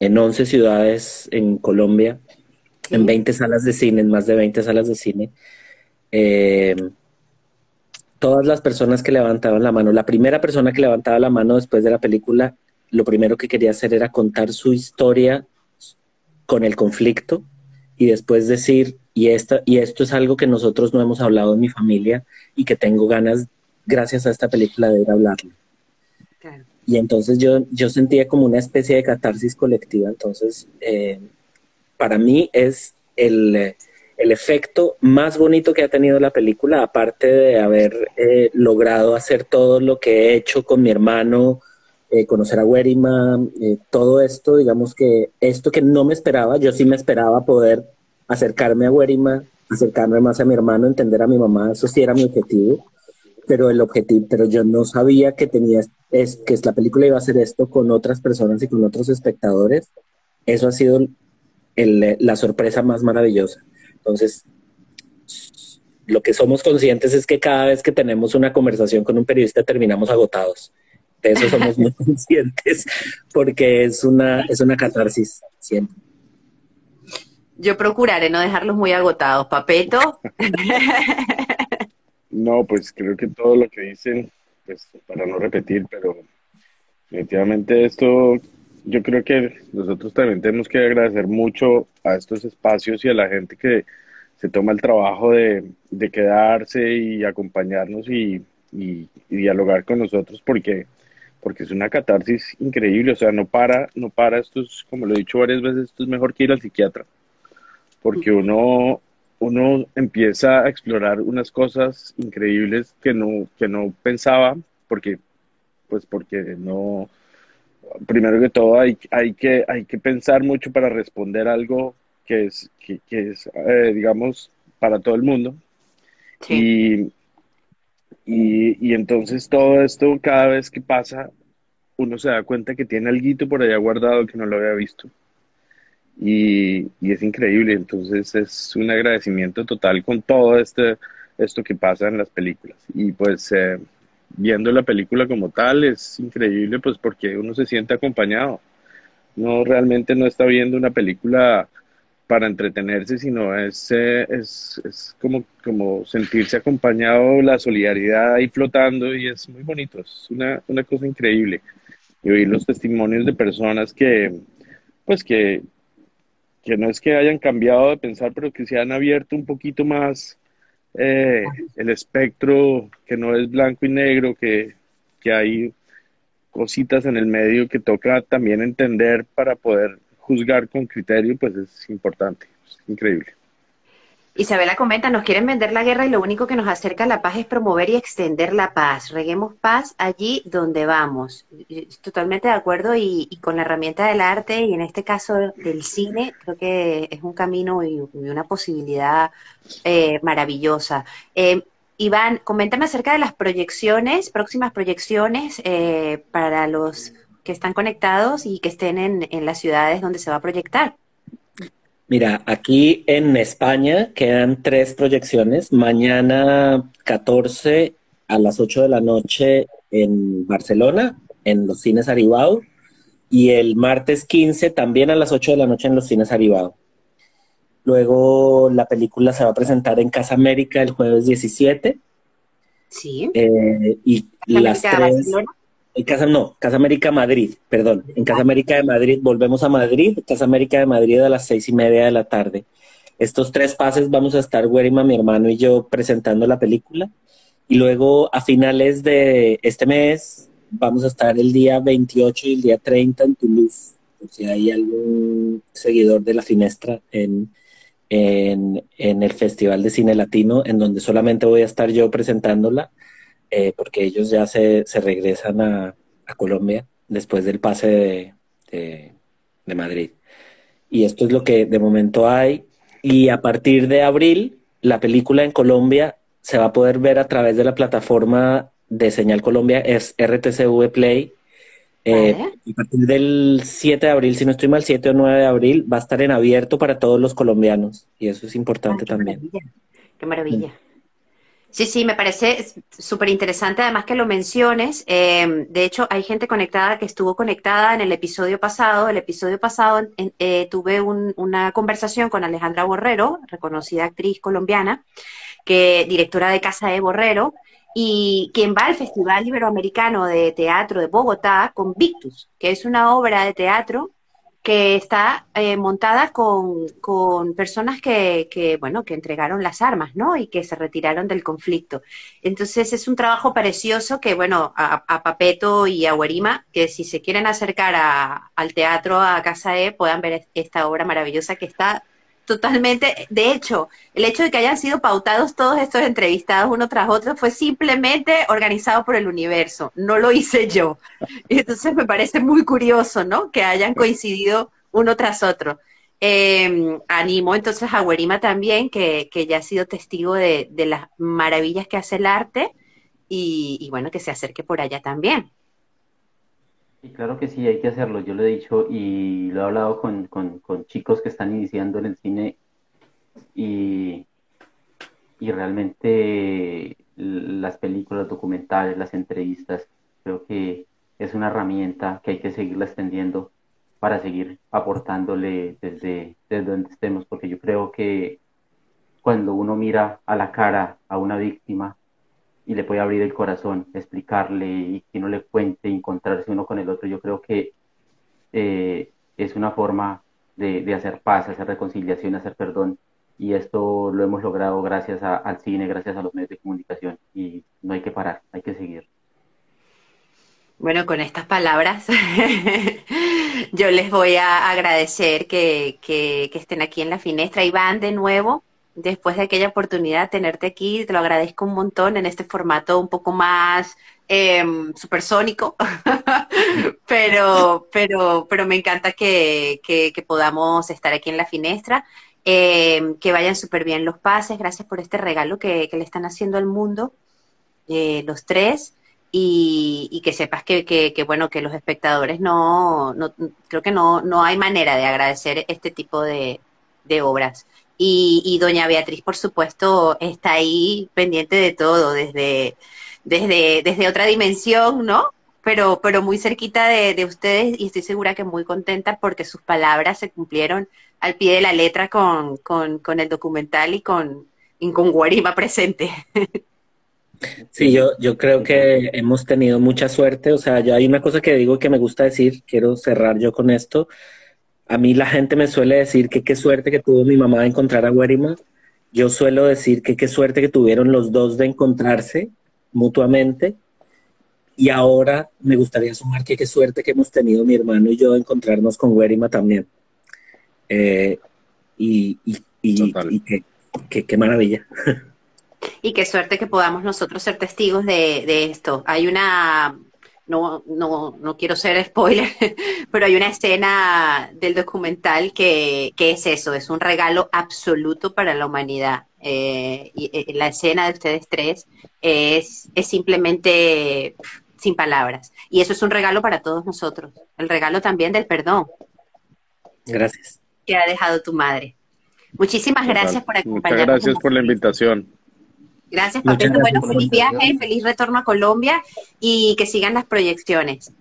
en 11 ciudades en Colombia en 20 salas de cine, en más de 20 salas de cine. Eh, todas las personas que levantaban la mano, la primera persona que levantaba la mano después de la película, lo primero que quería hacer era contar su historia con el conflicto y después decir, y, esta, y esto es algo que nosotros no hemos hablado en mi familia y que tengo ganas, gracias a esta película, de ir a hablarlo. Y entonces yo, yo sentía como una especie de catarsis colectiva, entonces eh, para mí es el, efecto más bonito que ha tenido la película, aparte de haber eh, logrado hacer todo lo que he hecho con mi hermano, eh, conocer a Werima, eh, todo esto, digamos que esto que no me esperaba, yo sí me esperaba poder acercarme a Werima, acercarme más a mi hermano, entender a mi mamá, eso sí era mi objetivo, pero el objetivo, pero yo no sabía que tenía, es que la película iba a hacer esto con otras personas y con otros espectadores. Eso ha sido la sorpresa más maravillosa. Entonces, lo que somos conscientes es que cada vez que tenemos una conversación con un periodista terminamos agotados. De eso somos muy conscientes porque es una, es una catarsis siempre. Yo procuraré no dejarlos muy agotados. Papeto. No, pues creo que todo lo que dicen, pues para no repetir, pero definitivamente esto yo creo que nosotros también tenemos que agradecer mucho a estos espacios y a la gente que se toma el trabajo de, quedarse y acompañarnos y, dialogar con nosotros porque, porque es una catarsis increíble, o sea, no para, no para, esto es, como lo he dicho varias veces, esto es mejor que ir al psiquiatra, porque uno, uno empieza a explorar unas cosas increíbles que no, que no pensaba, porque, pues porque no, primero que todo hay, hay, que, hay que pensar mucho para responder algo que es, que, es eh, digamos, para todo el mundo. Y, y, entonces todo esto, cada vez que pasa, uno se da cuenta que tiene algo por allá guardado que no lo había visto. Y, y, es increíble, entonces es un agradecimiento total con todo este, esto que pasa en las películas. Y pues eh, viendo la película como tal es increíble, pues porque uno se siente acompañado. No realmente no está viendo una película para entretenerse, sino es, eh, es, es como, como sentirse acompañado, la solidaridad ahí flotando y es muy bonito, es una, una cosa increíble. Y oír los testimonios de personas que, pues que, que no es que hayan cambiado de pensar, pero que se han abierto un poquito más eh, el espectro que no es blanco y negro, que, que hay cositas en el medio que toca también entender para poder juzgar con criterio, pues es importante, es increíble. Isabela comenta, nos quieren vender la guerra y lo único que nos acerca a la paz es promover y extender la paz. Reguemos paz allí donde vamos. Totalmente de acuerdo y, con la herramienta del arte y en este caso del cine, creo que es un camino y, una posibilidad eh, maravillosa. Eh, Iván, coméntame acerca de las proyecciones, próximas proyecciones eh, para los que están conectados y que estén en las ciudades donde se va a proyectar. Mira, aquí en España quedan tres proyecciones. Mañana 14 a las 8 de la noche en Barcelona, en los cines Aribao. Y el martes 15 también a las 8 de la noche en los cines Aribao. Luego la película se va a presentar en Casa América el jueves 17. Sí. Eh, y las tres... En Casa, no, Casa América Madrid, perdón. En Casa América de Madrid, volvemos a Madrid, Casa América de Madrid a las seis y media de la tarde. Estos tres pases vamos a estar Werima, mi hermano y yo presentando la película. Y luego a finales de este mes vamos a estar el día 28 y el día 30 en Toulouse. Por si hay algún seguidor de la Finestra en, en, en el Festival de Cine Latino, en donde solamente voy a estar yo presentándola eh, porque ellos ya se, se regresan a, a, Colombia después del pase de, de, Madrid. Y esto es lo que de momento hay. Y a partir de abril, la película en Colombia se va a poder ver a través de la plataforma de Señal Colombia, es RTCV Play. Eh, a partir del 7 de abril, si no estoy mal, 7 o 9 de abril, va a estar en abierto para todos los colombianos. Y eso es importante también. Qué maravilla. Sí, sí, me parece súper interesante además que lo menciones. Em, de hecho, hay gente conectada que estuvo conectada en el episodio pasado. El episodio pasado eh, tuve una conversación con Alejandra Borrero, reconocida actriz colombiana, que directora de Casa de Borrero, y quien va al Festival Iberoamericano de Teatro de Bogotá con Victus, que es una obra de teatro que está eh, montada con, con personas que, que, bueno, que entregaron las armas, ¿no? Y que se retiraron del conflicto. Entonces es un trabajo precioso que, bueno, a, a Papeto y a Huerima, que si se quieren acercar a, al teatro, a Casa E, puedan ver esta obra maravillosa que está totalmente, de hecho, el hecho de que hayan sido pautados todos estos entrevistados uno tras otro fue simplemente organizado por el universo, no lo hice yo. Y entonces me parece muy curioso, ¿no? Que hayan coincidido uno tras otro. Eh, animo entonces a Werima también, que, que ya ha sido testigo de, de, las maravillas que hace el arte y, y bueno, que se acerque por allá también. Y claro que sí, hay que hacerlo. Yo lo he dicho y lo he hablado con, chicos que están iniciando en el cine y, y realmente las películas documentales, las entrevistas, creo que es una herramienta que hay que seguirla extendiendo para seguir aportándole desde, desde donde estemos, porque yo creo que cuando uno mira a la cara a una víctima, y le puede abrir el corazón, explicarle y que no le cuente, encontrarse uno con el otro. Yo creo que eh, es una forma de, hacer paz, hacer reconciliación, hacer perdón. Y esto lo hemos logrado gracias al cine, gracias a los medios de comunicación. Y no hay que parar, hay que seguir. Bueno, con estas palabras yo les voy a agradecer que, que, que estén aquí en la finestra. Iván, de nuevo, después de aquella oportunidad tenerte aquí, te lo agradezco un montón en este formato un poco más eh, supersónico, pero, pero, pero me encanta que, que, podamos estar aquí en la finestra, em, que vayan súper bien los pases, gracias por este regalo que, le están haciendo al mundo, eh, los tres. Y, y, que sepas que, que, bueno que los espectadores no, no creo que no, no hay manera de agradecer este tipo de obras. Y, doña Beatriz, por supuesto, está ahí pendiente de todo, desde, desde, desde otra dimensión, ¿no? Pero, pero muy cerquita de, ustedes y estoy segura que muy contenta porque sus palabras se cumplieron al pie de la letra con, con, con el documental y con, y con Guarima presente. Sí, yo, yo creo que hemos tenido mucha suerte. O sea, yo hay una cosa que digo que me gusta decir, quiero cerrar yo con esto. A mí la gente me suele decir que qué suerte que tuvo mi mamá de encontrar a Guerima. Yo suelo decir que qué suerte que tuvieron los dos de encontrarse mutuamente. Y ahora me gustaría sumar que qué suerte que hemos tenido mi hermano y yo de encontrarnos con Guerima también. Eh, y, y, y, qué, qué maravilla. Y qué suerte que podamos nosotros ser testigos de, de esto. Hay una, no, no, no quiero ser spoiler, pero hay una escena del documental que, que es eso, es un regalo absoluto para la humanidad. Eh, y, eh, la escena de ustedes tres es, es simplemente sin palabras. Y eso es un regalo para todos nosotros. El regalo también del perdón. Gracias. Que ha dejado tu madre. Muchísimas gracias por acompañarnos. Muchas gracias por la invitación. Gracias, Papito. Bueno, feliz viaje, feliz retorno a Colombia y que sigan las proyecciones.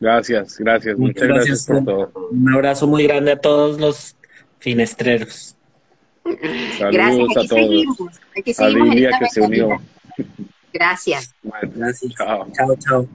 Gracias, gracias. Muchas, gracias, por todo. Un abrazo muy grande a todos los finestreros. Saludos gracias, a todos. Seguimos. Aquí seguimos a Lidia que se unió. Gracias. Bueno, gracias. Chao, chao. chao.